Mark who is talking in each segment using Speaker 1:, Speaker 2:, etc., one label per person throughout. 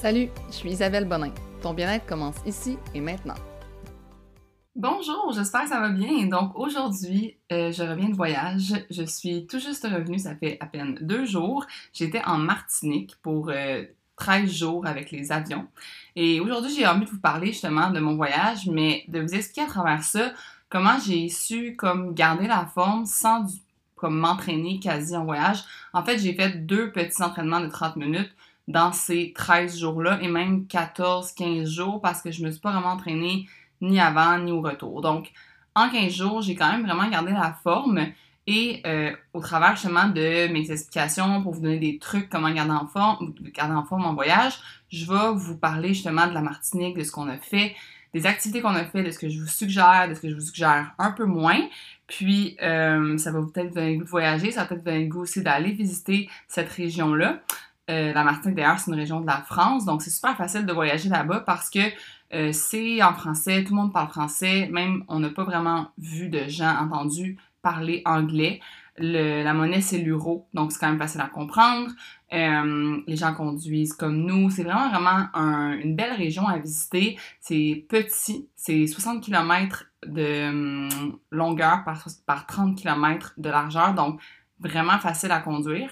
Speaker 1: Salut, je suis Isabelle Bonin. Ton bien-être commence ici et maintenant. Bonjour, j'espère que ça va bien. Donc aujourd'hui, euh, je reviens de voyage. Je suis tout juste revenue, ça fait à peine deux jours. J'étais en Martinique pour 13 euh, jours avec les avions. Et aujourd'hui, j'ai envie de vous parler justement de mon voyage, mais de vous expliquer à travers ça comment j'ai su comme garder la forme sans comme m'entraîner quasi en voyage. En fait, j'ai fait deux petits entraînements de 30 minutes dans ces 13 jours-là et même 14, 15 jours parce que je me suis pas vraiment entraînée ni avant ni au retour. Donc, en 15 jours, j'ai quand même vraiment gardé la forme et euh, au travers justement de mes explications pour vous donner des trucs comment garder en forme, garder en forme en voyage, je vais vous parler justement de la Martinique, de ce qu'on a fait, des activités qu'on a fait, de ce que je vous suggère, de ce que je vous suggère un peu moins. Puis, euh, ça va peut-être vous donner le goût de voyager, ça va peut-être vous donner le goût aussi d'aller visiter cette région-là. Euh, la Martinique, d'ailleurs, c'est une région de la France, donc c'est super facile de voyager là-bas parce que euh, c'est en français, tout le monde parle français, même on n'a pas vraiment vu de gens entendus parler anglais. la monnaie, c'est l'euro, donc c'est quand même facile à comprendre. Euh, les gens conduisent comme nous. C'est vraiment, vraiment une belle région à visiter. C'est petit, c'est 60 km de hum, longueur par, par 30 km de largeur, donc vraiment facile à conduire.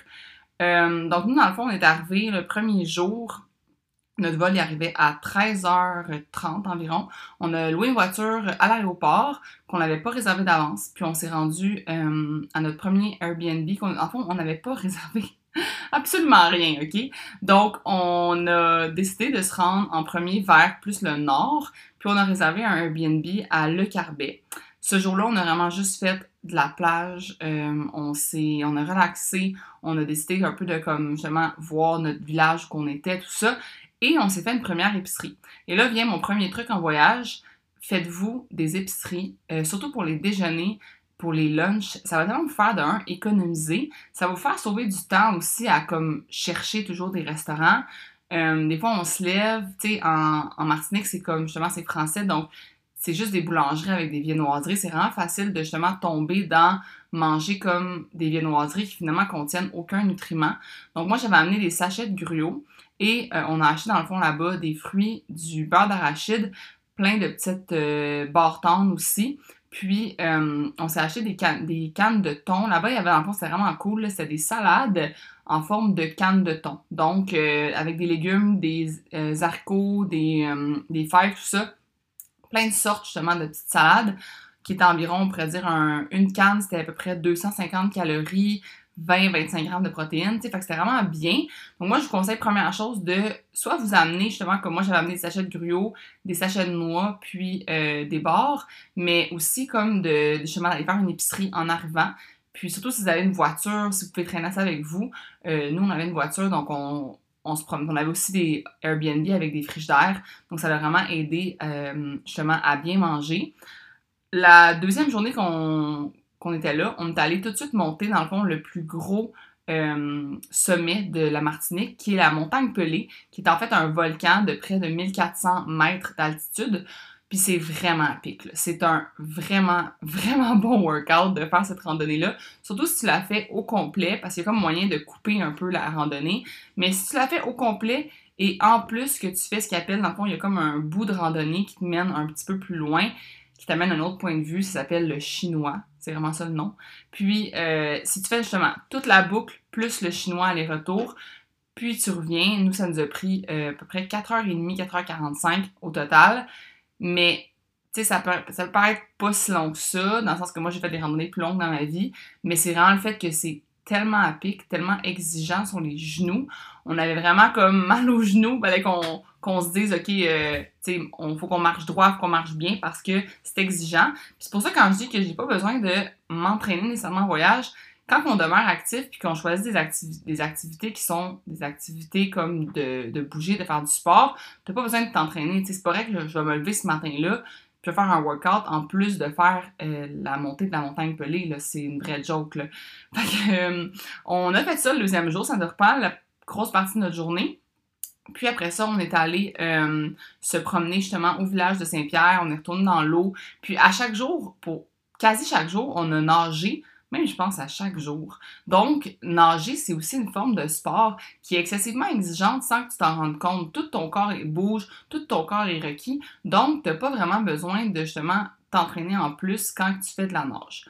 Speaker 1: Euh, donc, nous, dans le fond, on est arrivé le premier jour. Notre vol est arrivé à 13h30 environ. On a loué une voiture à l'aéroport qu'on n'avait pas réservée d'avance. Puis on s'est rendu euh, à notre premier Airbnb. En fond, on n'avait pas réservé absolument rien, OK? Donc, on a décidé de se rendre en premier vers plus le nord. Puis on a réservé un Airbnb à Le Carbet. Ce jour-là, on a vraiment juste fait de la plage. Euh, on s'est, on a relaxé. On a décidé un peu de comme justement voir notre village qu'on était, tout ça. Et on s'est fait une première épicerie. Et là vient mon premier truc en voyage. Faites-vous des épiceries, euh, surtout pour les déjeuners, pour les lunchs. Ça va vraiment vous faire d'un économiser. Ça va vous faire sauver du temps aussi à comme chercher toujours des restaurants. Euh, des fois, on se lève, tu sais, en, en Martinique, c'est comme justement, c'est français, donc c'est juste des boulangeries avec des viennoiseries. C'est vraiment facile de justement tomber dans manger comme des viennoiseries qui finalement contiennent aucun nutriment. Donc moi, j'avais amené des sachets de gruau et euh, on a acheté dans le fond là-bas des fruits, du beurre d'arachide, plein de petites euh, aussi. Puis, euh, on s'est acheté des, des cannes de thon. Là-bas, il y avait, dans le fond, c'était vraiment cool. C'était des salades en forme de cannes de thon. Donc, euh, avec des légumes, des haricots, des, des fèves, tout ça plein de sortes justement de petites salades qui est environ, on pourrait dire, une canne, c'était à peu près 250 calories, 20-25 grammes de protéines, fait que c'était vraiment bien. Donc moi, je vous conseille, première chose, de soit vous amener, justement, comme moi, j'avais amené des sachets de gruau, des sachets de noix, puis euh, des barres, mais aussi comme de, justement, d'aller faire une épicerie en arrivant. Puis surtout, si vous avez une voiture, si vous pouvez traîner ça avec vous. Euh, nous, on avait une voiture, donc on, on se On avait aussi des Airbnb avec des frigidaires. Donc, ça a vraiment aidé euh, justement à bien manger. La deuxième journée qu'on était là, on est allé tout de suite monter dans le fond le plus gros euh, sommet de la Martinique, qui est la montagne Pelée, qui est en fait un volcan de près de 1400 mètres d'altitude. Puis c'est vraiment pic. C'est un vraiment, vraiment bon workout de faire cette randonnée-là. Surtout si tu la fais au complet, parce qu'il y a comme moyen de couper un peu la randonnée. Mais si tu la fais au complet et en plus que tu fais ce qu'il appelle, dans le fond, il y a comme un bout de randonnée qui te mène un petit peu plus loin, qui t'amène à un autre point de vue, ça s'appelle le chinois. C'est vraiment ça le nom. Puis euh, si tu fais justement toute la boucle plus le chinois aller-retour, puis tu reviens, nous ça nous a pris euh, à peu près 4h30, 4h45 au total. Mais, tu sais, ça peut, ça peut paraître pas si long que ça, dans le sens que moi, j'ai fait des randonnées plus longues dans ma vie, mais c'est vraiment le fait que c'est tellement à pic, tellement exigeant sur les genoux. On avait vraiment comme mal aux genoux, fallait qu'on se dise, OK, euh, tu sais, il faut qu'on marche droit, qu'on marche bien parce que c'est exigeant. c'est pour ça quand je dis que j'ai pas besoin de m'entraîner nécessairement en voyage, quand on demeure actif puis qu'on choisit des, activités qui sont des activités comme de, bouger, de faire du sport, t'as pas besoin de t'entraîner. C'est pas vrai que je, vais me lever ce matin-là puis faire un workout en plus de faire euh, la montée de la montagne pelée. C'est une vraie joke. Là. Euh, on a fait ça le deuxième jour, ça nous reprend la grosse partie de notre journée. Puis après ça, on est allé euh, se promener justement au village de Saint-Pierre. On est retourné dans l'eau. Puis à chaque jour, pour quasi chaque jour, on a nagé je pense à chaque jour. Donc, nager, c'est aussi une forme de sport qui est excessivement exigeante sans que tu t'en rendes compte. Tout ton corps bouge, tout ton corps est requis. Donc, tu n'as pas vraiment besoin de justement t'entraîner en plus quand tu fais de la nage.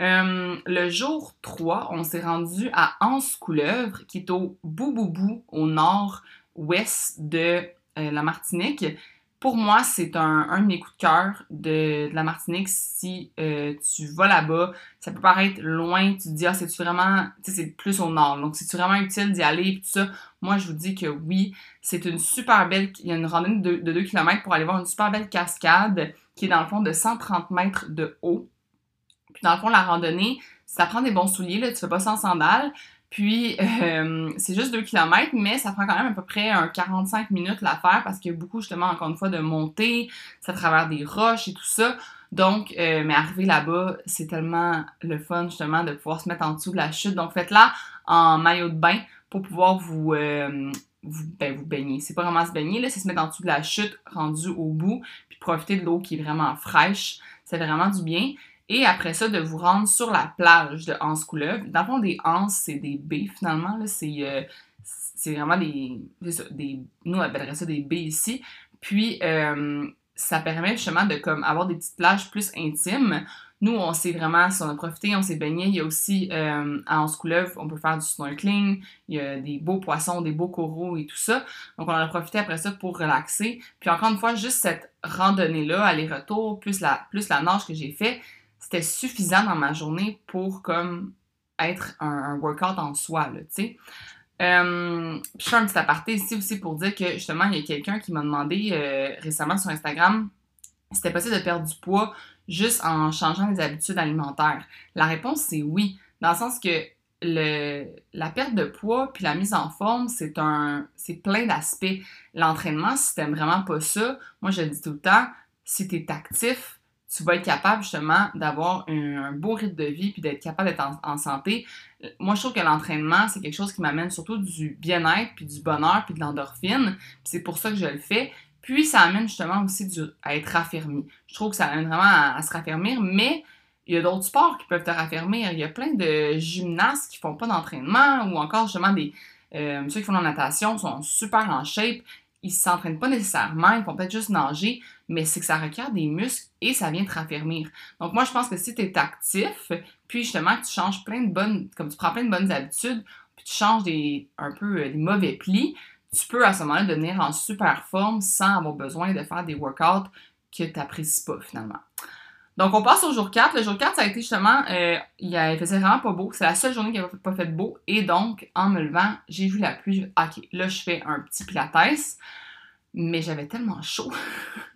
Speaker 1: Euh, le jour 3, on s'est rendu à Anse-Couleuvre, qui est au bout-bout-bout, au nord-ouest de euh, la Martinique. Pour moi, c'est un, de mes coups de cœur de, la Martinique. Si euh, tu vas là-bas, ça peut paraître loin, tu te dis, ah, c'est-tu vraiment, tu sais, c'est plus au nord. Donc, c'est-tu vraiment utile d'y aller, et tout ça? Moi, je vous dis que oui, c'est une super belle, il y a une randonnée de, de 2 km pour aller voir une super belle cascade qui est dans le fond de 130 mètres de haut. Puis dans le fond, la randonnée, ça prend des bons souliers, là, tu fais pas sans sandales. Puis euh, c'est juste 2 km, mais ça prend quand même à peu près un 45 minutes la faire parce qu'il y a beaucoup justement, encore une fois, de montée, ça travers des roches et tout ça. Donc, euh, mais arriver là-bas, c'est tellement le fun justement de pouvoir se mettre en dessous de la chute. Donc faites-la en maillot de bain pour pouvoir vous, euh, ben, vous baigner. C'est pas vraiment se baigner, là, c'est se mettre en dessous de la chute rendue au bout, puis profiter de l'eau qui est vraiment fraîche. C'est vraiment du bien. Et après ça, de vous rendre sur la plage de Anse Couleuvre. Dans le fond, des Anses, c'est des baies finalement. C'est euh, c'est vraiment des. Nous, on appellerait ça des baies ici. Puis, euh, ça permet justement de comme avoir des petites plages plus intimes. Nous, on s'est vraiment, si on a profité, on s'est baigné. Il y a aussi euh, à Anse Couleuvre, on peut faire du snorkeling. Il y a des beaux poissons, des beaux coraux et tout ça. Donc, on en a profité après ça pour relaxer. Puis encore une fois, juste cette randonnée-là, aller-retour, plus la, plus la nage que j'ai fait, c'était suffisant dans ma journée pour comme être un, workout en soi, tu sais. Euh, je fais un petit aparté ici aussi pour dire que justement, il y a quelqu'un qui m'a demandé euh, récemment sur Instagram si c'était possible de perdre du poids juste en changeant les habitudes alimentaires? La réponse, c'est oui, dans le sens que le, la perte de poids puis la mise en forme, c'est un c'est plein d'aspects. L'entraînement, si t'aimes vraiment pas ça, moi je le dis tout le temps, si tu es actif, tu vas être capable justement d'avoir un, beau rythme de vie puis d'être capable d'être en, santé. Moi, je trouve que l'entraînement, c'est quelque chose qui m'amène surtout du bien-être, puis du bonheur, puis de l'endorphine. c'est pour ça que je le fais. Puis ça amène justement aussi à être raffermi. Je trouve que ça amène vraiment à, se raffermir, mais il y a d'autres sports qui peuvent te raffermir. Il y a plein de gymnastes qui font pas d'entraînement ou encore justement des euh, ceux qui font de la natation sont super en shape ils s'entraînent pas nécessairement, ils font peut-être juste nager, mais c'est que ça requiert des muscles et ça vient te raffermir. Donc moi, je pense que si tu es actif, puis justement que tu changes plein de bonnes, comme tu prends plein de bonnes habitudes, puis tu changes un peu euh, des mauvais plis, tu peux à ce moment-là devenir en super forme sans avoir besoin de faire des workouts que tu n'apprécies pas finalement. Donc, on passe au jour 4. Le jour 4, ça a été justement, euh, il, faisait vraiment pas beau. C'est la seule journée qui n'avait pas fait beau. Et donc, en me levant, j'ai vu la pluie. ok, là, je fais un petit pilates. Mais j'avais tellement chaud.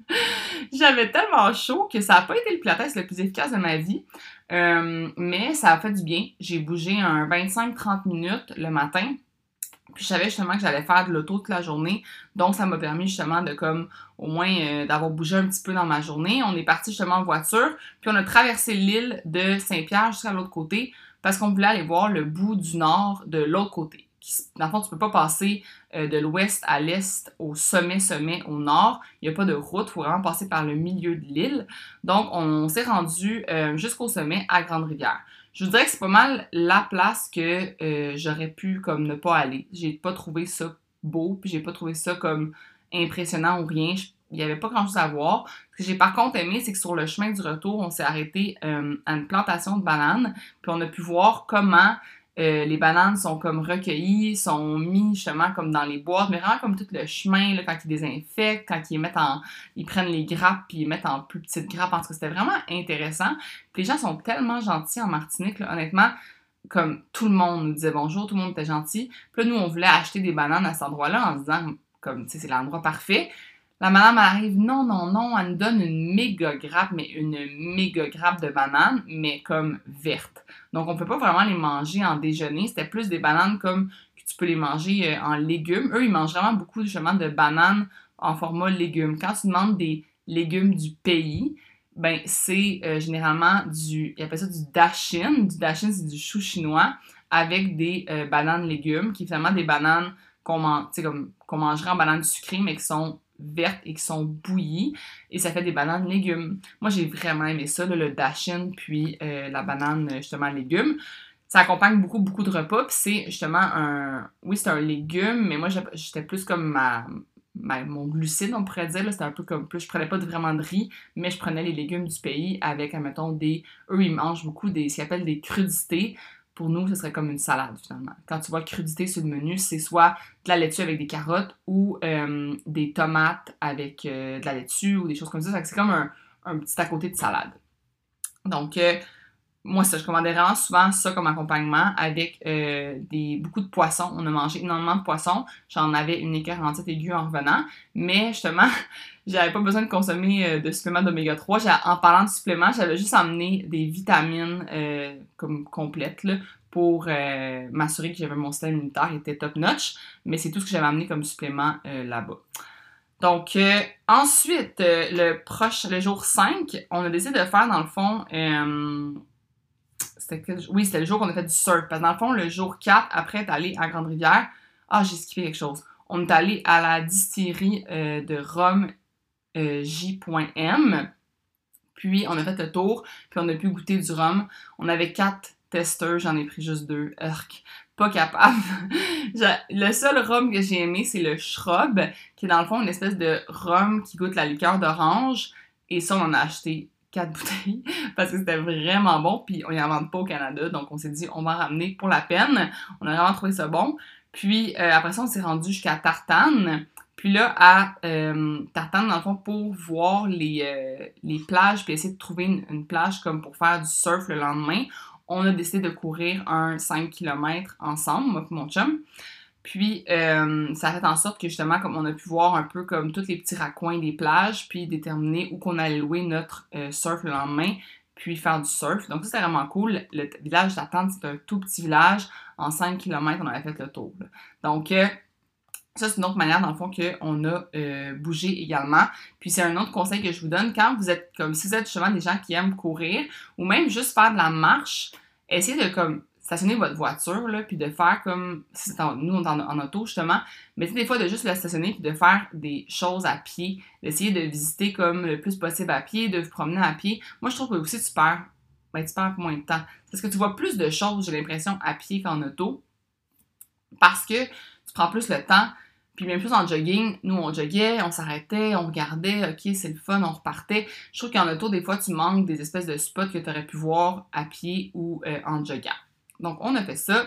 Speaker 1: j'avais tellement chaud que ça n'a pas été le pilates le plus efficace de ma vie. Euh, mais ça a fait du bien. J'ai bougé un 25-30 minutes le matin. Puis je savais justement que j'allais faire de l'auto toute la journée. Donc ça m'a permis justement de comme au moins euh, d'avoir bougé un petit peu dans ma journée. On est parti justement en voiture, puis on a traversé l'île de Saint-Pierre jusqu'à l'autre côté parce qu'on voulait aller voir le bout du nord de l'autre côté. Dans le fond, tu peux pas passer euh, de l'ouest à l'est au sommet, sommet, au nord. Il n'y a pas de route, il faut vraiment passer par le milieu de l'île. Donc, on, s'est rendu euh, jusqu'au sommet à Grande-Rivière. Je vous dirais que c'est pas mal la place que euh, j'aurais pu comme ne pas aller. J'ai pas trouvé ça beau, puis j'ai pas trouvé ça comme impressionnant ou rien. il n'y avait pas grand chose à voir. Ce que j'ai par contre aimé, c'est que sur le chemin du retour, on s'est arrêté à une plantation de bananes, puis on a pu voir comment euh, les bananes sont comme recueillies, sont mis justement comme dans les boîtes, mais vraiment comme tout le chemin, là, quand ils désinfectent, quand ils mettent en. Ils prennent les grappes puis ils mettent en plus petites grappes. parce que c'était vraiment intéressant. Les gens sont tellement gentils en Martinique, honnêtement. Comme tout le monde nous disait bonjour, tout le monde était gentil. Puis là, nous, on voulait acheter des bananes à cet endroit-là en se disant, comme, tu sais, c'est l'endroit parfait. La madame arrive, non, non, non, elle nous donne une méga grappe, mais une méga grappe de bananes, mais comme verte. Donc, on peut pas vraiment les manger en déjeuner. C'était plus des bananes comme que tu peux les manger euh, en légumes. Eux, ils mangent vraiment beaucoup justement de bananes en format légumes. Quand tu demandes des légumes du pays, ben c'est euh, généralement du, ils appellent ça du dashin. Du dashin, c'est du chou chinois avec des euh, bananes légumes, qui sont finalement des bananes qu'on qu'on mangerait en bananes sucrées, mais qui sont vertes et qui sont bouillies. Et ça fait des bananes légumes. Moi, j'ai vraiment aimé ça, le dashin, puis euh, la banane, justement, légumes. Ça accompagne beaucoup, beaucoup de repas. Puis c'est justement un... Oui, c'est un légume, mais moi, j'étais plus comme ma, mon glucide, on pourrait dire. C'était un peu comme plus. Je prenais pas vraiment de riz, mais je prenais les légumes du pays avec, admettons, des. Eux, ils mangent beaucoup des ce qu'ils appellent des crudités. Pour nous, ce serait comme une salade, finalement. Quand tu vois crudité sur le menu, c'est soit de la laitue avec des carottes ou euh, des tomates avec euh, de la laitue ou des choses comme ça. C'est comme un, petit à côté de salade. Donc, euh, moi, ça, je commandais vraiment souvent ça comme accompagnement avec euh, des, beaucoup de poissons. On a mangé énormément de poissons. J'en avais une équerre en tête aiguë en revenant. Mais justement, j'avais pas besoin de consommer euh, de suppléments d'oméga 3. En parlant de suppléments, j'avais juste emmené des vitamines euh, comme complètes là, pour m'assurer que j'avais mon système immunitaire était top notch. Mais c'est tout ce que j'avais amené comme supplément là-bas. Donc, ensuite, le, proche, le jour 5, on a décidé de faire, dans le fond, oui, c'était le jour qu'on a fait du surf. Parce que dans le fond, le jour 4, après être allé à Grande-Rivière, ah, j'ai skippé quelque chose. On est allé à la distillerie euh, de Rome euh, J.M. Puis, on a fait le tour, puis on a pu goûter du rhum. On avait quatre testeurs, j'en ai pris juste deux. Urk. Pas capable. le seul rhum que j'ai aimé, c'est le shrub, qui est dans le fond une espèce de rhum qui goûte la liqueur d'orange. Et ça, on en a acheté quatre bouteilles parce que c'était vraiment bon. Puis on y en vend pas au Canada, donc on s'est dit on va en ramener pour la peine. On a vraiment trouvé ça bon. Puis euh, après ça, on s'est rendu jusqu'à Tartane. Puis là, à euh, Tartane, dans le fond, pour voir les, euh, les plages, puis essayer de trouver une, une, plage comme pour faire du surf le lendemain, on a décidé de courir un 5 km ensemble, moi et mon chum. Puis, euh, ça a fait en sorte que justement, comme on a pu voir un peu comme tous les petits raccoins des plages, puis déterminer où qu'on allait louer notre euh, surf le lendemain, puis faire du surf. Donc, ça, c'était vraiment cool. Le village d'attente, c'est un tout petit village. En 5 km, on avait fait le tour. Donc, euh, ça, c'est une autre manière, dans le fond, qu'on a bougé également. Puis, c'est un autre conseil que je vous donne. Quand vous êtes comme, si vous êtes justement des gens qui aiment courir, ou même juste faire de la marche, essayez de comme stationner votre voiture, là, puis de faire comme, si nous on est en, auto justement, mais des fois de juste la stationner puis de faire des choses à pied, d'essayer de visiter comme le plus possible à pied, de vous promener à pied. Moi je trouve que aussi tu perds, ben, tu perds moins de temps. Parce que tu vois plus de choses, j'ai l'impression, à pied qu'en auto, parce que tu prends plus le temps. Puis même plus en jogging, nous on joguait, on s'arrêtait, on regardait, ok c'est le fun, on repartait. Je trouve qu'en auto, des fois tu manques des espèces de spots que tu aurais pu voir à pied ou euh, en jogging. Donc, on a fait ça.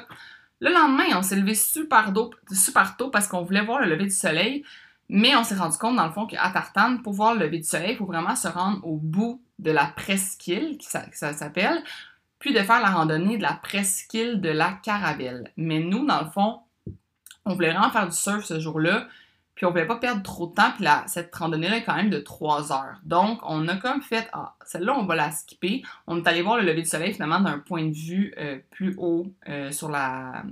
Speaker 1: Le lendemain, on s'est levé super, super tôt parce qu'on voulait voir le lever du soleil, mais on s'est rendu compte, dans le fond, qu'à Tartane, pour voir le lever du soleil, il faut vraiment se rendre au bout de la presqu'île, qui ça, ça s'appelle, puis de faire la randonnée de la presqu'île de la Caravelle. Mais nous, dans le fond, on voulait vraiment faire du surf ce jour-là, puis on voulait pas perdre trop de temps, puis cette randonnée-là est quand même de 3 heures. Donc, on a comme fait, ah, celle-là, on va la skipper. On est allé voir le lever du soleil finalement d'un point de vue euh, plus haut euh, sur la,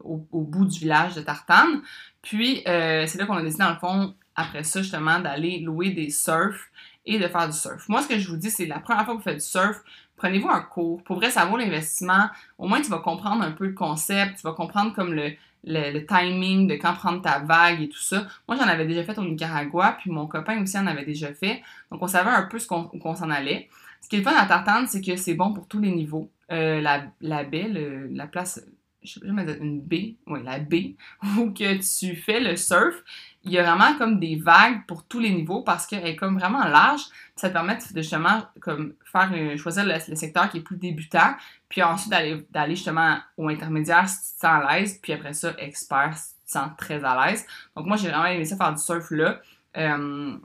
Speaker 1: au, bout du village de Tartane. Puis, euh, c'est là qu'on a décidé, dans le fond, après ça, justement, d'aller louer des surfs et de faire du surf. Moi, ce que je vous dis, c'est la première fois que vous faites du surf, prenez-vous un cours. Pour vrai, ça vaut l'investissement. Au moins, tu vas comprendre un peu le concept, tu vas comprendre comme le, le, timing de quand prendre ta vague et tout ça. Moi, j'en avais déjà fait au Nicaragua, puis mon copain aussi en avait déjà fait. Donc, on savait un peu ce qu'on, où qu'on s'en allait. Ce qui est le fun à Tartane, c'est que c'est bon pour tous les niveaux. Euh, la baie, la place, je sais pas, une baie, oui, la baie, où que tu fais le surf, il y a vraiment comme des vagues pour tous les niveaux parce qu'elle est comme vraiment large. Ça te permet de justement comme faire choisir le, secteur qui est plus débutant, puis ensuite d'aller, d'aller justement au intermédiaire si tu te sens à l'aise, puis après ça, expert si tu te sens très à l'aise. Donc moi, j'ai vraiment aimé ça faire du surf là. Euh,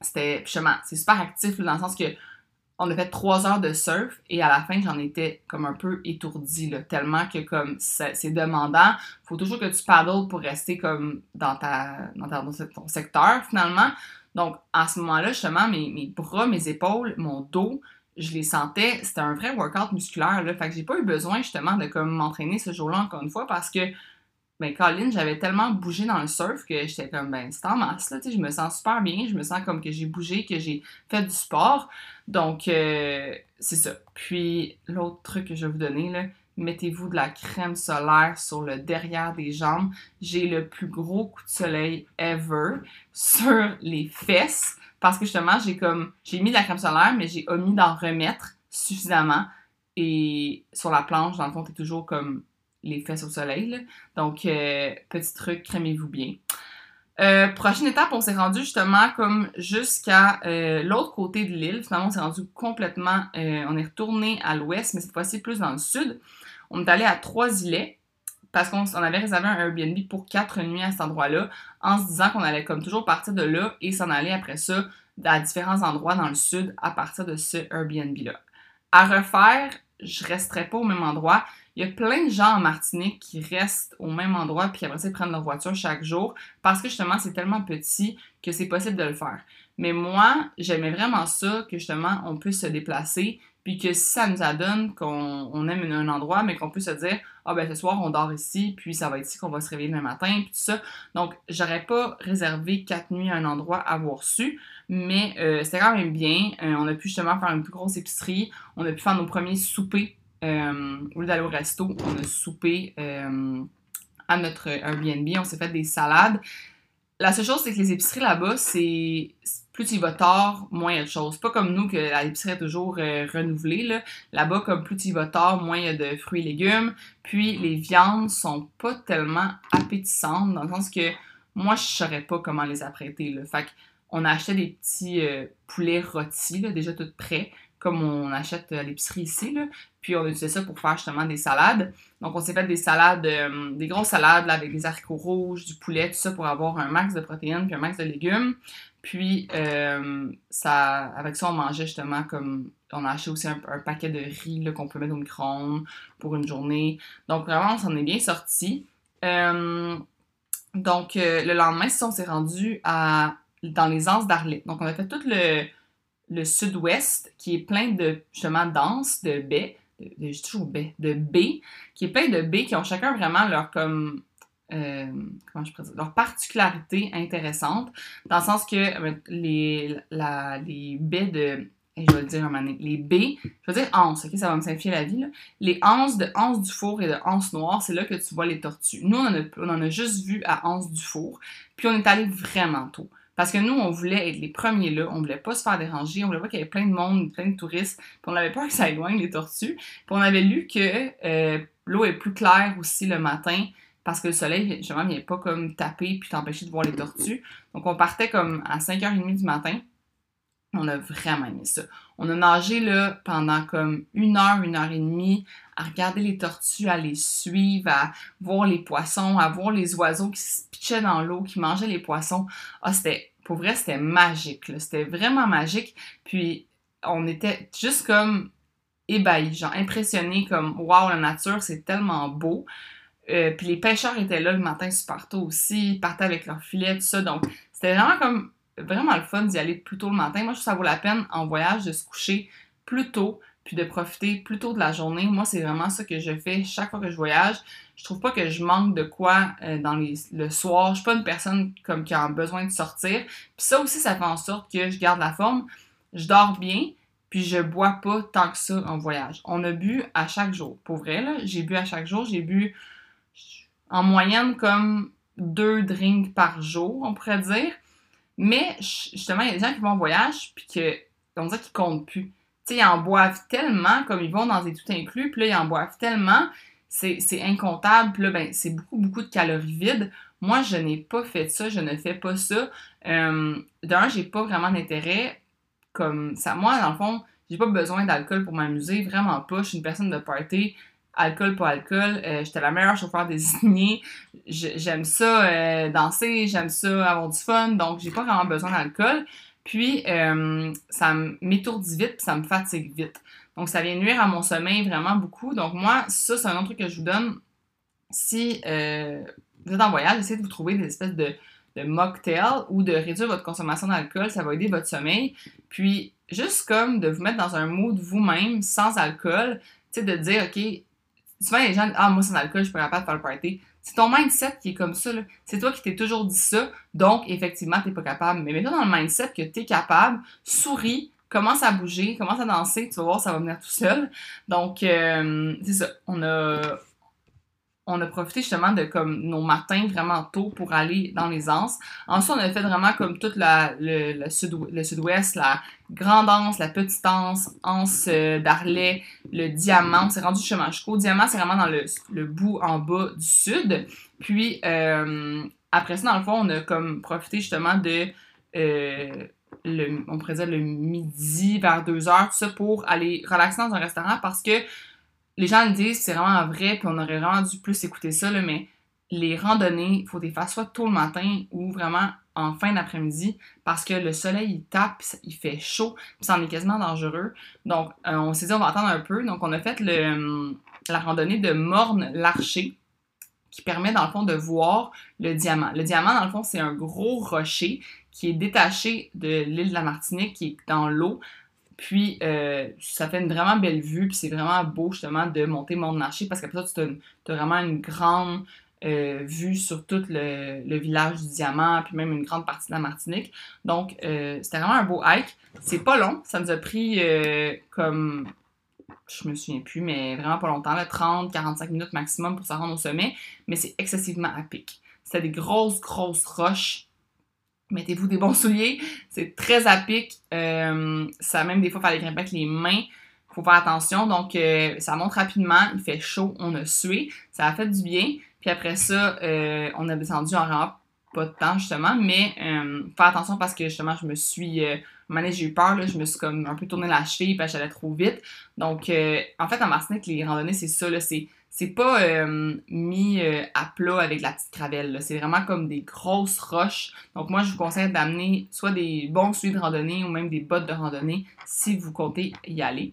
Speaker 1: c'était justement, c'est super actif dans le sens que on a fait trois heures de surf et à la fin, j'en étais comme un peu étourdie, tellement que comme c'est demandant. faut toujours que tu paddles pour rester comme dans, ta, dans, ton secteur finalement. Donc, à ce moment-là, justement, mes, bras, mes épaules, mon dos, je les sentais, c'était un vrai workout musculaire. Fait que j'ai pas eu besoin, justement, de comme m'entraîner ce jour-là encore une fois parce que ben Colin, j'avais tellement bougé dans le surf que j'étais comme ben c'est en masse là, tu sais, je me sens super bien, je me sens comme que j'ai bougé, que j'ai fait du sport. Donc euh, c'est ça. Puis l'autre truc que je vais vous donner là, mettez-vous de la crème solaire sur le derrière des jambes. J'ai le plus gros coup de soleil ever sur les fesses parce que justement, j'ai comme j'ai mis de la crème solaire, mais j'ai omis d'en remettre suffisamment. Et sur la planche, dans le fond, t'es toujours comme les fesses au soleil. Donc, euh, petit truc, crémez-vous bien. Euh, prochaine étape, on s'est rendu justement comme jusqu'à euh, l'autre côté de l'île. Finalement, on s'est rendu complètement, on est retourné à l'ouest, mais cette fois-ci plus dans le sud. On est allé à Trois-Îlets parce qu'on avait réservé un Airbnb pour quatre nuits à cet endroit-là, en se disant qu'on allait comme toujours partir de là et s'en aller après ça à différents endroits dans le sud à partir de ce Airbnb-là. À refaire, je resterai pas au même endroit. Il y a plein de gens en Martinique qui restent au même endroit puis après ça ils prennent leur voiture chaque jour parce que justement c'est tellement petit que c'est possible de le faire. Mais moi, j'aimais vraiment ça que justement on puisse se déplacer puis que si ça nous adonne qu'on aime un endroit, mais qu'on puisse se dire Ah ben ce soir on dort ici, puis ça va être ici qu'on va se réveiller le matin, puis tout ça. Donc j'aurais pas réservé quatre nuits à un endroit à avoir su, mais euh, c'était quand même bien. Euh, on a pu justement faire une plus grosse épicerie, on a pu faire nos premiers soupers. Euh, au lieu d'aller au resto, on a soupé à notre Airbnb, on s'est fait des salades. La seule chose, c'est que les épiceries là-bas, c'est plus tu y vas tard, moins il y a de choses. Pas comme nous que l'épicerie est toujours euh, renouvelée. Là. Là-bas, comme plus tu y vas tard, moins il y a de fruits et légumes. Puis les viandes sont pas tellement appétissantes, dans le sens que moi, je saurais pas comment les apprêter. Là. Fait qu'on a acheté des petits euh, poulets rôtis, là, déjà tout prêts, comme on achète à l'épicerie ici. Là. Puis on a utilisé ça pour faire justement des salades. Donc on s'est fait des salades, euh, des grosses salades là, avec des haricots rouges, du poulet, tout ça pour avoir un max de protéines puis un max de légumes. Puis, euh, avec ça, on mangeait justement comme. On a acheté aussi un, paquet de riz qu'on peut mettre au micro-ondes pour une journée. Donc, vraiment, on s'en est bien sorti. Euh, donc, euh, le lendemain, on s'est rendu à, dans les Anses d'Arlet. Donc, on a fait tout le, le sud-ouest qui est plein de, justement, d'anses, de baies, de, de, toujours baies, de baies, qui est plein de baies qui ont chacun vraiment leur, comme, euh, comment je leur particularité intéressante, dans le sens que euh, les, la, les baies de. Je vais le dire un moment Les baies, je vais dire anse, ok, ça va me simplifier la vie. Les anses de anse du four et de anse noire, c'est là que tu vois les tortues. Nous, on en a, on en a juste vu à anse du four, puis on est allé vraiment tôt. Parce que nous, on voulait être les premiers là, on voulait pas se faire déranger, on voulait pas qu'il y ait plein de monde, plein de touristes, puis on avait peur que ça éloigne les tortues. Puis on avait lu que euh, l'eau est plus claire aussi le matin, parce que le soleil, justement, vient pas comme taper puis t'empêcher de voir les tortues. Donc, on partait comme à 5h30 du matin. On a vraiment aimé ça. On a nagé là pendant comme une heure, une heure et demie, à regarder les tortues, à les suivre, à voir les poissons, à voir les oiseaux qui se pitchaient dans l'eau, qui mangeaient les poissons. Ah, c'était, pour vrai, c'était magique. C'était vraiment magique. Puis, on était juste comme ébahis, genre impressionnés, comme waouh, la nature, c'est tellement beau. Euh, puis les pêcheurs étaient là le matin super tôt aussi, ils partaient avec leurs filets, tout ça. Donc, c'était vraiment comme vraiment le fun d'y aller plus tôt le matin. Moi, je trouve que ça vaut la peine en voyage de se coucher plus tôt, puis de profiter plus tôt de la journée. Moi, c'est vraiment ça que je fais chaque fois que je voyage. Je trouve pas que je manque de quoi euh, dans le soir. Je suis pas une personne comme qui a besoin de sortir. Puis ça aussi, ça fait en sorte que je garde la forme. Je dors bien, puis je bois pas tant que ça en voyage. On a bu à chaque jour. Pour vrai, là, j'ai bu à chaque jour. J'ai bu en moyenne comme deux drinks par jour, on pourrait dire. Mais justement, il y a des gens qui vont en voyage puis que on dirait qu'ils comptent plus. Tu sais, ils en boivent tellement, comme ils vont dans des tout inclus, puis là, ils en boivent tellement, c'est incontable, puis là, ben, c'est beaucoup, beaucoup de calories vides. Moi, je n'ai pas fait ça, je ne fais pas ça. Euh, D'un, j'ai pas vraiment d'intérêt comme ça. Moi, dans le fond, j'ai pas besoin d'alcool pour m'amuser, vraiment pas. Je suis une personne de party alcool pour alcool. Euh, j'étais la meilleure chauffeur désignée. J'aime ça euh, danser, j'aime ça avoir du fun, donc j'ai pas vraiment besoin d'alcool. Puis euh, ça m'étourdit vite, puis ça me fatigue vite. Donc ça vient nuire à mon sommeil vraiment beaucoup. Donc moi, ça c'est un autre truc que je vous donne. Si vous êtes en voyage, essayez de vous trouver des espèces de, de mocktails ou de réduire votre consommation d'alcool, ça va aider votre sommeil. Puis juste comme de vous mettre dans un mood vous-même sans alcool, tu sais, de dire, OK, souvent les gens disent Ah, moi sans alcool, je suis pas capable de faire le party. C'est ton mindset qui est comme ça. C'est toi qui t'es toujours dit ça. Donc, effectivement, t'es pas capable. Mais mets-toi dans le mindset que tu es capable, souris, commence à bouger, commence à danser, tu vas voir, ça va venir tout seul. Donc, euh, c'est ça. On a, on a profité justement de comme nos matins vraiment tôt pour aller dans les anses. Ensuite, on a fait vraiment comme toute la, le, le, sud, le sud-ouest, la grande anse, la petite anse, anse euh, d'Arlet, le diamant. On s'est rendu chemin jusqu'au diamant, c'est vraiment dans le, le, bout en bas du sud. Puis, euh, après ça, dans le fond, on a comme profité justement de... Euh, le, on le midi vers 2 heures, tout ça pour aller relaxer dans un restaurant parce que les gens disent, c'est vraiment vrai, puis on aurait vraiment dû plus écouter ça, mais les randonnées, il faut des faire soit tôt le matin ou vraiment en fin d'après-midi parce que le soleil il tape, il fait chaud, puis ça en est quasiment dangereux. Donc, euh, on s'est dit, on va attendre un peu. Donc, on a fait le, la randonnée de Morne-Larcher qui permet dans le fond de voir le diamant. Le diamant, dans le fond, c'est un gros rocher qui est détaché de l'île de la Martinique, qui est dans l'eau, puis, euh, ça fait une vraiment belle vue, puis c'est vraiment beau justement de monter Mont-Narché parce qu'après ça, tu as, vraiment une grande euh, vue sur tout le, village du Diamant, puis même une grande partie de la Martinique. Donc, euh, c'était vraiment un beau hike. C'est pas long, ça nous a pris comme, je me souviens plus, mais vraiment pas longtemps, 30-45 minutes maximum pour se rendre au sommet, mais c'est excessivement à pic. C'était des grosses, grosses roches mettez-vous des bons souliers. C'est très à pic. Euh, ça même des fois, faire les grimper avec les mains. Faut faire attention. Donc, euh, ça monte rapidement. Il fait chaud. On a sué. Ça a fait du bien. Puis après ça, euh, on a descendu en rampe. Pas de temps, justement. Mais faire attention parce que, justement, je me suis... un j'ai eu peur. Là, je me suis comme un peu tourné la cheville parce que j'allais trop vite. Donc, en fait, en Martinique, les randonnées, c'est ça. C'est c'est pas euh, mis euh, à plat avec la petite cravelle. C'est vraiment comme des grosses roches. Donc moi, je vous conseille d'amener soit des bons souliers de randonnée ou même des bottes de randonnée si vous comptez y aller.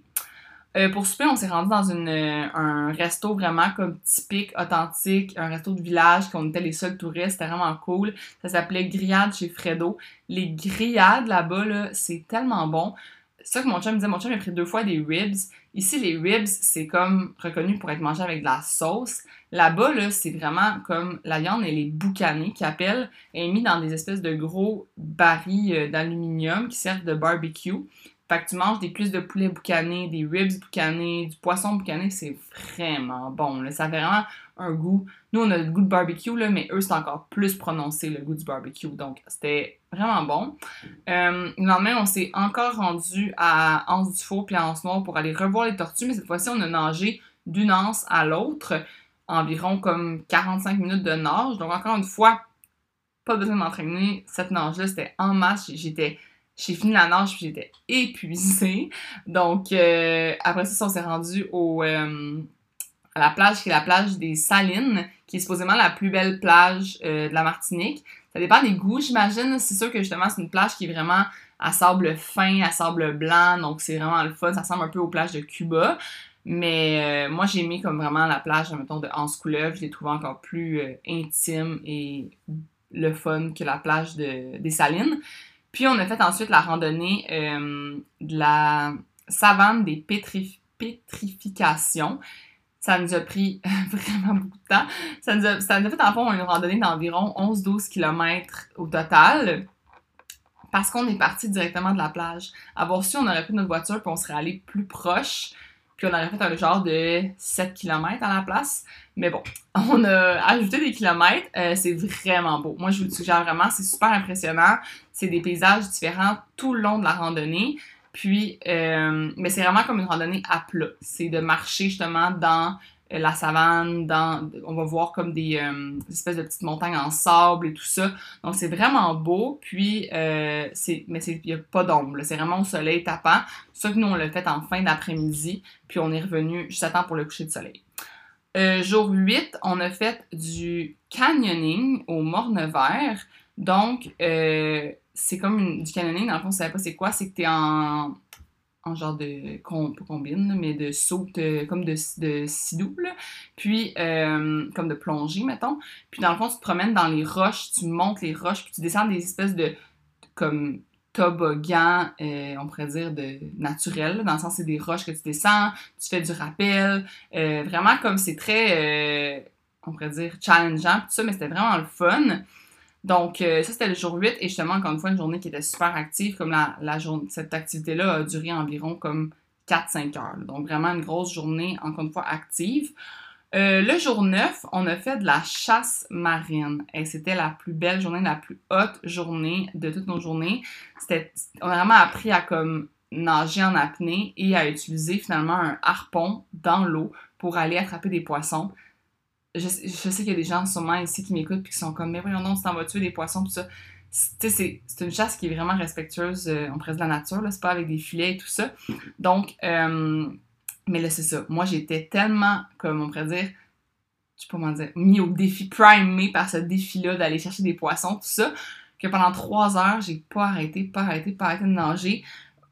Speaker 1: Euh, pour souper, on s'est rendu dans un resto vraiment comme typique, authentique, un resto de village, qu'on était les seuls touristes, c'était vraiment cool. Ça s'appelait Grillade chez Fredo. Les grillades là-bas, là, c'est tellement bon. Ça que mon chum me disait, mon chum a pris deux fois des ribs. Ici, les ribs, c'est comme reconnu pour être mangé avec de la sauce. Là-bas, là, c'est vraiment comme la viande, elle est boucanée, qui appelle, elle est dans des espèces de gros barils euh, d'aluminium qui servent de barbecue. Fait que tu manges des cuisses de poulet boucanées, des ribs boucanés, du poisson boucané, c'est vraiment bon. Ça fait vraiment un goût. Nous, on a le goût de barbecue, là, mais eux, c'est encore plus prononcé, le goût du barbecue. Donc, c'était vraiment bon. Euh, le lendemain, on s'est encore rendu à Anse du Four puis à Anse Noir pour aller revoir les tortues, mais cette fois-ci, on a nagé d'une anse à l'autre, environ comme 45 minutes de nage. Donc, encore une fois, pas besoin de m'entraîner. Cette nage-là, c'était en masse. J'étais j'ai fini la nage puis j'étais épuisée. Donc, euh, après ça, on s'est rendu au, euh, à la plage qui est la plage des Salines, qui est supposément la plus belle plage euh, de la Martinique. Ça dépend des goûts, j'imagine. C'est sûr que justement, c'est une plage qui est vraiment à sable fin, à sable blanc. Donc, c'est vraiment le fun. Ça ressemble un peu aux plages de Cuba. Mais moi, j'ai aimé comme vraiment la plage, mettons, de Anse Couleuvre. Je l'ai trouvé encore plus intime et le fun que la plage de, des Salines. Puis on a fait ensuite la randonnée euh, de la savane des pétrifications. Ça nous a pris vraiment beaucoup de temps. Ça nous a, fait en fond une randonnée d'environ 11-12 km au total parce qu'on est parti directement de la plage. À voir si on aurait pris notre voiture puis on serait allé plus proche. Puis on aurait fait un genre de 7 km à la place. Mais bon, on a ajouté des kilomètres. Euh, c'est vraiment beau. Moi, je vous le suggère vraiment. C'est super impressionnant. C'est des paysages différents tout le long de la randonnée. Puis, euh, mais c'est vraiment comme une randonnée à plat. C'est de marcher justement dans euh, la savane, dans, on va voir comme des, espèces de petites montagnes en sable et tout ça. Donc c'est vraiment beau, puis c'est, mais il n'y a pas d'ombre, c'est vraiment au soleil tapant. Ça que nous on l'a fait en fin d'après-midi, puis on est revenu juste à temps pour le coucher de soleil. Euh, jour 8, on a fait du canyoning au Morne-Vert. Donc, euh, c'est comme du canyoning, dans le fond, ne savez pas c'est quoi, c'est que tu es en, en genre de, combine, mais de saut, euh, comme de, de sidou, puis comme de plongée, mettons. Puis dans le fond, tu te promènes dans les roches, tu montes les roches, puis tu descends des espèces de, comme toboggan, euh, on pourrait dire, de naturel, dans le sens c'est des roches que tu descends, tu fais du rappel, euh, vraiment comme c'est très, euh, on pourrait dire, challengeant, tout ça, mais c'était vraiment le fun. Donc, euh, ça, c'était le jour 8 et justement, encore une fois, une journée qui était super active. Comme la, cette activité-là a duré environ comme 4-5 heures. Donc, vraiment une grosse journée, encore une fois, active. Euh, le jour 9, on a fait de la chasse marine. Et c'était la plus belle journée, la plus haute journée de toutes nos journées. C'était, on a vraiment appris à comme nager en apnée et à utiliser finalement un harpon dans l'eau pour aller attraper des poissons. Je, sais qu'il y a des gens sûrement ici qui m'écoutent et qui sont comme, mais voyons donc, tu t'en vas tuer des poissons, tout ça. C'est une chasse qui est vraiment respectueuse, euh, on de la nature, c'est pas avec des filets et tout ça. Donc, euh, mais là, c'est ça. Moi, j'étais tellement, comme on pourrait dire, je sais pas comment dire, mis au défi, primé par ce défi-là d'aller chercher des poissons, tout ça, que pendant trois heures, j'ai pas arrêté, pas arrêté, pas arrêté de nager.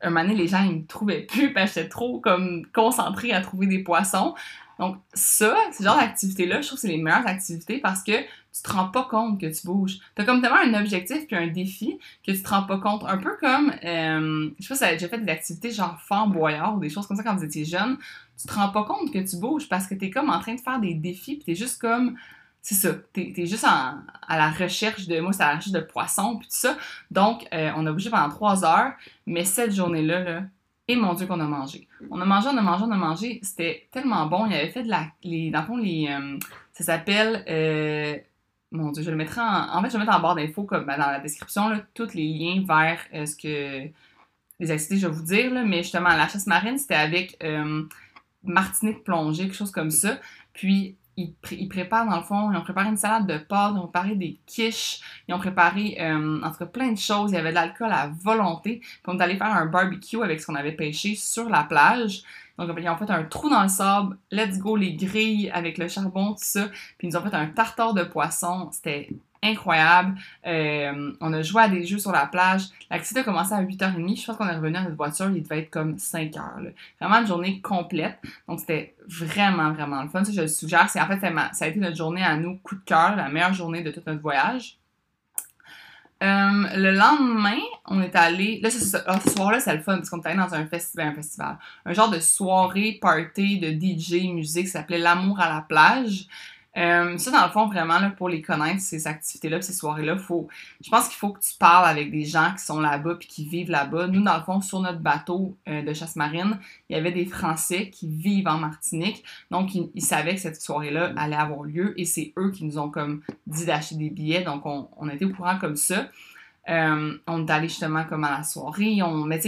Speaker 1: Un moment donné, les gens, ils me trouvaient plus parce que j'étais trop, comme, concentrée à trouver des poissons. Donc, ça, ce genre d'activité-là, je trouve que c'est les meilleures activités parce que tu te rends pas compte que tu bouges. Tu as comme tellement un objectif puis un défi que tu te rends pas compte. Un peu comme, euh, je sais pas si tu as déjà fait des activités genre fort boyard ou des choses comme ça quand vous étiez jeune. Tu te rends pas compte que tu bouges parce que tu es comme en train de faire des défis puis tu es juste comme. C'est ça, tu es, juste à la recherche de. Moi, c'est à la recherche de poissons puis tout ça. Donc, euh, on a bougé pendant trois heures, mais cette journée-là, là, et mon Dieu qu'on a mangé. On a mangé, on a mangé, on a mangé. C'était tellement bon. Il avait fait de la... Les, dans le fond, les, euh, ça s'appelle... Euh, mon Dieu, je le mettrai en... En fait, je vais mettre en barre d'infos, comme ben, dans la description, là, tous les liens vers euh, ce que... Les activités, je vais vous dire. Là, mais justement, la chasse marine, c'était avec Martinique plongée, quelque chose comme ça. Puis, ils, préparent, dans le fond, ils ont préparé une salade de pâtes, ils ont préparé des quiches, ils ont préparé, euh, en tout cas, plein de choses. Il y avait de l'alcool à volonté. Puis on est allé faire un barbecue avec ce qu'on avait pêché sur la plage. Donc, ils ont fait un trou dans le sable, let's go les grilles avec le charbon, tout ça. Puis ils nous ont fait un tartare de poisson. C'était incroyable. Euh, on a joué à des jeux sur la plage. L'activité a commencé à 8h30. Je pense qu'on est revenu à notre voiture, il devait être comme 5h. Vraiment une journée complète. Donc c'était vraiment, vraiment le fun. Ça, je le suggère. C'est, en fait, ça a été notre journée à nous, coup de cœur, la meilleure journée de tout notre voyage. Euh, le lendemain, on est allé. Là, ce, ah, ce soir-là, c'est le fun parce qu'on est allé dans un festival, un festival. Un genre de soirée, party de DJ, musique, ça s'appelait L'amour à la plage. Euh, ça, dans le fond, vraiment, là, pour les connaître, ces activités-là, ces soirées-là, faut, je pense qu'il faut que tu parles avec des gens qui sont là-bas puis qui vivent là-bas. Nous, dans le fond, sur notre bateau euh, de chasse marine, il y avait des Français qui vivent en Martinique. Donc, ils, savaient que cette soirée-là allait avoir lieu et c'est eux qui nous ont comme dit d'acheter des billets. Donc, on, était au courant comme ça. Euh, on est allé justement comme à la soirée. On, mais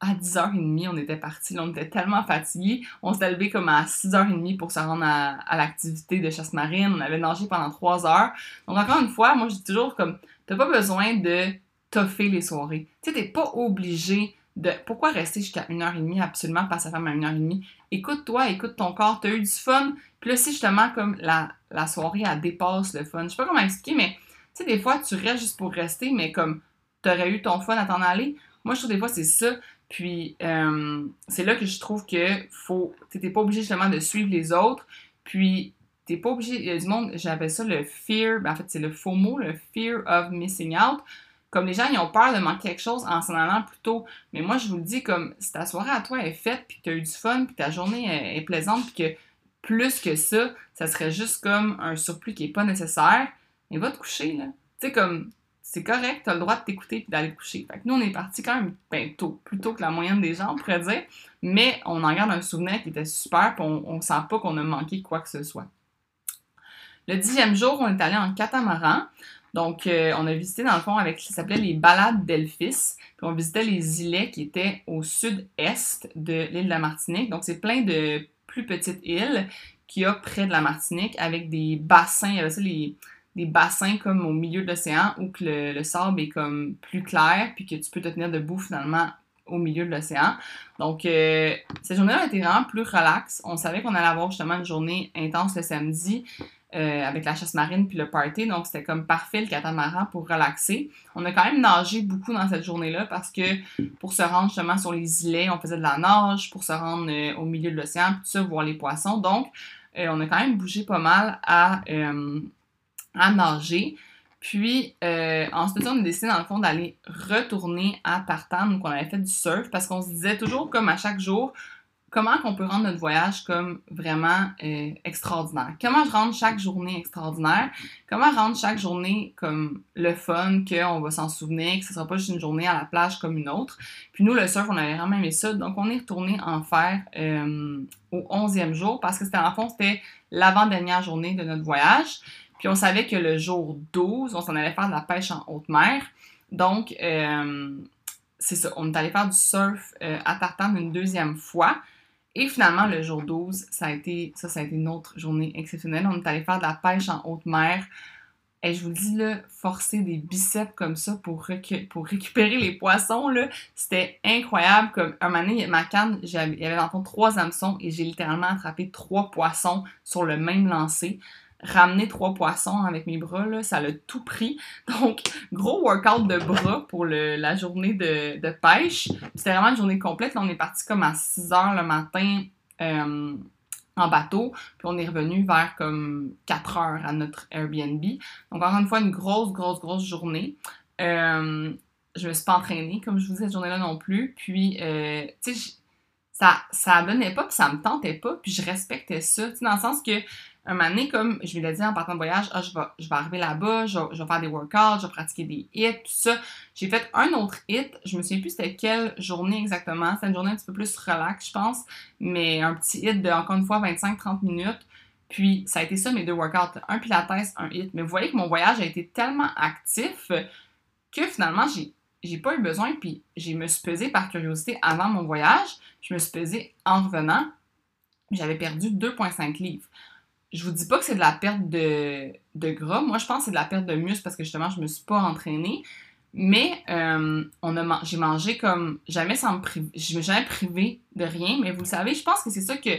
Speaker 1: à 10h30, on était parti. On était tellement fatigués. On s'est levé comme à 6h30 pour se rendre à, l'activité de chasse marine. On avait nagé pendant 3 heures. Donc, encore une fois, moi, je dis toujours comme, t'as pas besoin de toffer les soirées. Tu sais, t'es pas obligé de. Pourquoi rester jusqu'à 1h30 absolument passer à femme à 1h30? Écoute-toi, écoute ton corps. T'as eu du fun. Puis là, si justement, comme la, la soirée, elle dépasse le fun. Je sais pas comment expliquer, mais tu sais, des fois, tu restes juste pour rester, mais comme t'aurais eu ton fun à t'en aller. Moi, je trouve des fois, c'est ça. Puis, euh, c'est là que je trouve que faut. T'es pas obligé justement de suivre les autres. Puis, t'es pas obligé. Il y a du monde, j'appelle ça le fear. Ben, en fait, c'est le faux mot, le fear of missing out. Comme les gens, ils ont peur de manquer quelque chose en s'en allant plus tôt. Mais moi, je vous le dis, comme si ta soirée à toi est faite, puis que t'as eu du fun, puis ta journée est, plaisante, puis que plus que ça, ça serait juste comme un surplus qui est pas nécessaire, mais va te coucher, là. Tu sais, comme c'est correct, tu as le droit de t'écouter et d'aller coucher. Fait que nous, on est parti quand même ben, tôt, plus tôt que la moyenne des gens, on pourrait dire, mais on en garde un souvenir qui était super, puis on, ne sent pas qu'on a manqué quoi que ce soit. Le dixième jour, on est allé en catamaran. Donc, euh, on a visité dans le fond avec ce qui s'appelait les balades d'Elphis. Puis on visitait les îlets qui étaient au sud-est de l'île de la Martinique. Donc, c'est plein de plus petites îles qu'il y a près de la Martinique avec des bassins. Il y avait ça, les, des bassins comme au milieu de l'océan où que le, sable est comme plus clair puis que tu peux te tenir debout finalement au milieu de l'océan. Donc, euh, cette journée-là était vraiment plus relax. On savait qu'on allait avoir justement une journée intense le samedi euh, avec la chasse marine puis le party. Donc, c'était comme parfait le catamaran pour relaxer. On a quand même nagé beaucoup dans cette journée-là parce que pour se rendre justement sur les îlets, on faisait de la nage, pour se rendre euh, au milieu de l'océan, tout ça, voir les poissons. Donc, on a quand même bougé pas mal à à nager. Puis, euh, ensuite, on a décidé, dans le fond, d'aller retourner à Tartane, donc on avait fait du surf, parce qu'on se disait toujours, comme à chaque jour, comment qu'on peut rendre notre voyage comme vraiment euh, extraordinaire? Comment je rendre chaque journée extraordinaire? Comment rendre chaque journée comme le fun, qu'on va s'en souvenir, que ce sera pas juste une journée à la plage comme une autre? Puis nous, le surf, on avait vraiment aimé ça. Donc, on est retourné en faire euh, au 11e jour parce que c'était en fond, c'était l'avant-dernière journée de notre voyage. Puis on savait que le jour 12, on s'en allait faire de la pêche en haute mer. Donc, euh, c'est ça, on est allé faire du surf à Tartane une deuxième fois. Et finalement, le jour 12, ça a été, ça, a été une autre journée exceptionnelle. On est allé faire de la pêche en haute mer. Et je vous dis, là, forcer des biceps comme ça pour, pour récupérer les poissons, là, c'était incroyable. Comme un moment donné, ma canne, il y avait dans le fond trois hameçons et j'ai littéralement attrapé trois poissons sur le même lancer ramener trois poissons avec mes bras, là, ça l'a tout pris. Donc, gros workout de bras pour la journée de, pêche. C'était vraiment une journée complète. on est parti comme à 6 heures le matin euh, en bateau. Puis on est revenu vers comme 4 heures à notre Airbnb. Donc, encore une fois, une grosse, grosse, grosse journée. Euh, je me suis pas entraînée, comme je vous disais, cette journée-là non plus. Puis, euh, tu sais, ça, ça donnait pas, puis ça me tentait pas, puis je respectais ça, dans le sens que un moment donné, comme je lui ai dit en partant de voyage, ah, je, vais, je vais arriver là-bas, je, vais faire des workouts, je vais pratiquer des hits, tout ça. J'ai fait un autre hit, je me souviens plus c'était quelle journée exactement. C'était une journée un petit peu plus relax, je pense, mais un petit hit de, encore une fois, 25-30 minutes. Puis, ça a été ça mes deux workouts, un pilates, un hit. Mais vous voyez que mon voyage a été tellement actif que finalement, j'ai j'ai pas eu besoin, puis je me suis pesée par curiosité avant mon voyage, je me suis pesée en revenant, j'avais perdu 2,5 livres je vous dis pas que c'est de la perte de, de, gras. Moi, je pense que c'est de la perte de muscle parce que justement, je me suis pas entraînée. Mais euh, on a j'ai mangé comme jamais sans me priver. Je me suis jamais privée de rien. Mais vous le savez, je pense que c'est ça que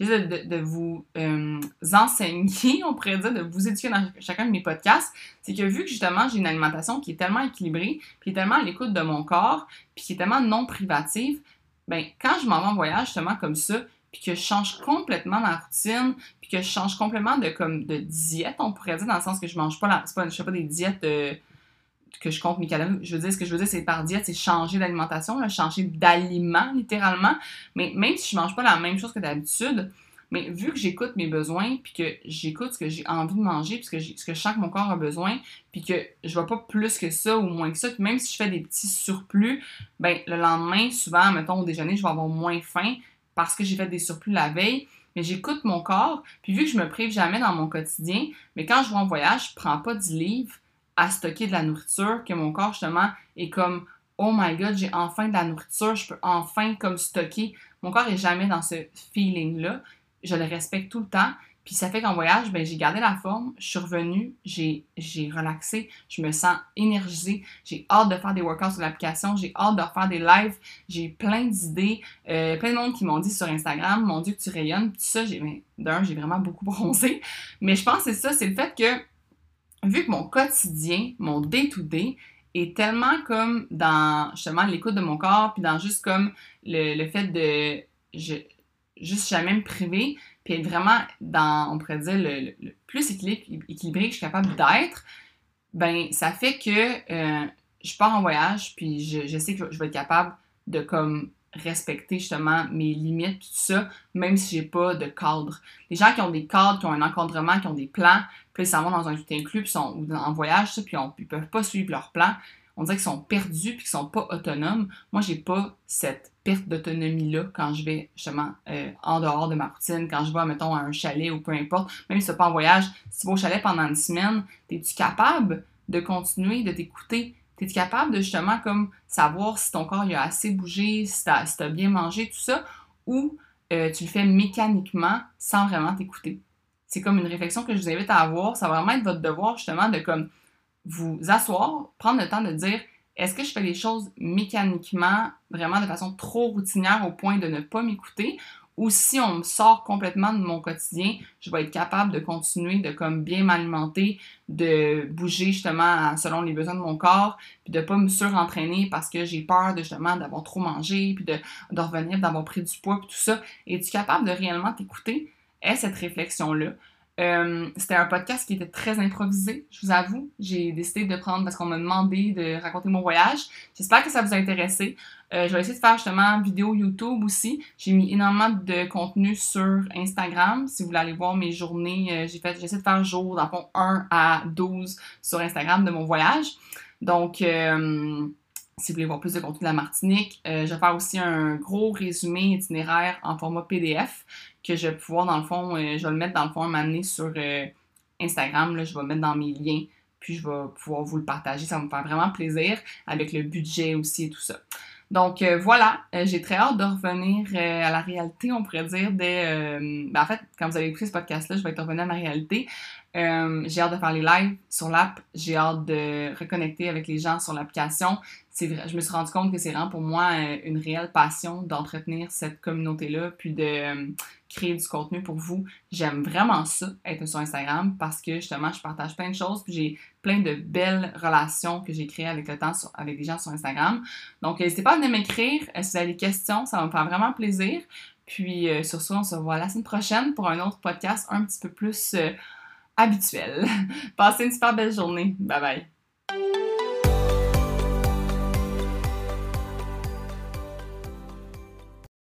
Speaker 1: j'essaie de, vous euh, enseigner, on pourrait dire, de vous éduquer dans chacun de mes podcasts. C'est que vu que justement, j'ai une alimentation qui est tellement équilibrée, puis tellement à l'écoute de mon corps, puis qui est tellement non privative, ben quand je m'en vais en voyage justement comme ça, puis que je change complètement ma routine, puis que je change complètement de comme de diète, on pourrait dire, dans le sens que je mange pas, la, pas je fais pas des diètes euh, que je compte mes calories. Je veux dire, ce que je veux dire, c'est par diète, c'est changer d'alimentation, changer d'aliment, littéralement. Mais même si je mange pas la même chose que d'habitude, mais vu que j'écoute mes besoins, puis que j'écoute ce que j'ai envie de manger, puis ce que, ce que je sens que mon corps a besoin, puis que je vais pas plus que ça ou moins que ça, puis même si je fais des petits surplus, ben le lendemain, souvent, mettons au déjeuner, je vais avoir moins faim, parce que j'ai fait des surplus la veille, mais j'écoute mon corps, puis vu que je me prive jamais dans mon quotidien, mais quand je vais en voyage, je prends pas du livre à stocker de la nourriture, que mon corps justement est comme oh my god, j'ai enfin de la nourriture, je peux enfin comme stocker. Mon corps est jamais dans ce feeling-là. Je le respecte tout le temps. Puis ça fait qu'en voyage, ben, j'ai gardé la forme, je suis revenue, j'ai, relaxé, je me sens énergisée, j'ai hâte de faire des workouts sur l'application, j'ai hâte de faire des lives, j'ai plein d'idées, euh, plein de monde qui m'ont dit sur Instagram, mon Dieu que tu rayonnes, tout ça, j'ai, ben, d'un, j'ai vraiment beaucoup bronzé, mais je pense que c'est ça, c'est le fait que, vu que mon quotidien, mon day-to-day, est tellement comme dans justement l'écoute de mon corps, puis dans juste comme le, fait de je, juste jamais me priver, puis être vraiment dans, on pourrait dire, le, plus équilibré que je suis capable d'être, ben ça fait que euh, je pars en voyage, puis je, sais que je vais être capable de comme respecter justement mes limites, tout ça, même si j'ai pas de cadre. Les gens qui ont des cadres, qui ont un encadrement, qui ont des plans, puis ils s'en vont dans un tout inclus, puis sont en voyage, puis ils peuvent pas suivre leur plan, on dirait qu'ils sont perdus puis qu'ils sont pas autonomes. Moi, j'ai pas cette perte d'autonomie-là quand je vais justement euh, en dehors de ma routine, quand je vais, mettons, à un chalet ou peu importe, même si tu pas en voyage, si tu vas au chalet pendant une semaine, es-tu capable de continuer, de t'écouter? Es-tu capable de justement comme savoir si ton corps a assez bougé, si tu as, bien mangé, tout ça, ou euh, tu le fais mécaniquement sans vraiment t'écouter? C'est comme une réflexion que je vous invite à avoir. Ça va vraiment être votre devoir justement de comme vous asseoir, prendre le temps de dire est-ce que je fais les choses mécaniquement, vraiment de façon trop routinière au point de ne pas m'écouter, ou si on me sort complètement de mon quotidien, je vais être capable de continuer de comme bien m'alimenter, de bouger justement selon les besoins de mon corps, puis de pas me surentraîner parce que j'ai peur de justement d'avoir trop mangé, puis de, revenir d'avoir pris du poids, puis tout ça. Es-tu capable de réellement t'écouter? Est cette réflexion-là? Euh, c'était un podcast qui était très improvisé, je vous avoue. J'ai décidé de prendre parce qu'on m'a demandé de raconter mon voyage. J'espère que ça vous a intéressé. Euh, je vais essayer de faire justement vidéo YouTube aussi. J'ai mis énormément de contenu sur Instagram. Si vous voulez aller voir mes journées, euh, j'ai j'essaie de faire jour, dans le fond, 1 à 12 sur Instagram de mon voyage. Donc, si vous voulez voir plus de contenu de la Martinique, je vais faire aussi un gros résumé itinéraire en format PDF que je vais pouvoir, dans le fond, euh, je vais le mettre dans le fond, m'amener sur euh, Instagram. Là, je vais le mettre dans mes liens, puis je vais pouvoir vous le partager. Ça va me faire vraiment plaisir avec le budget aussi et tout ça. Donc euh, voilà, j'ai très hâte de revenir à la réalité, on pourrait dire, dès... Ben, en fait, quand vous avez écouté ce podcast-là, je vais être revenu à ma réalité. J'ai hâte de faire les lives sur l'app. J'ai hâte de reconnecter avec les gens sur l'application je me suis rendu compte que c'est vraiment pour moi euh, une réelle passion d'entretenir cette communauté-là, puis de euh, créer du contenu pour vous. J'aime vraiment ça, être sur Instagram, parce que justement, je partage plein de choses, puis j'ai plein de belles relations que j'ai créées avec le temps avec des gens sur Instagram. Donc, n'hésitez pas à venir m'écrire euh, si vous avez des questions, ça va me faire vraiment plaisir. Puis, sur ce, on se voit la semaine prochaine pour un autre podcast un petit peu plus habituel. Passez une super belle journée. Bye bye.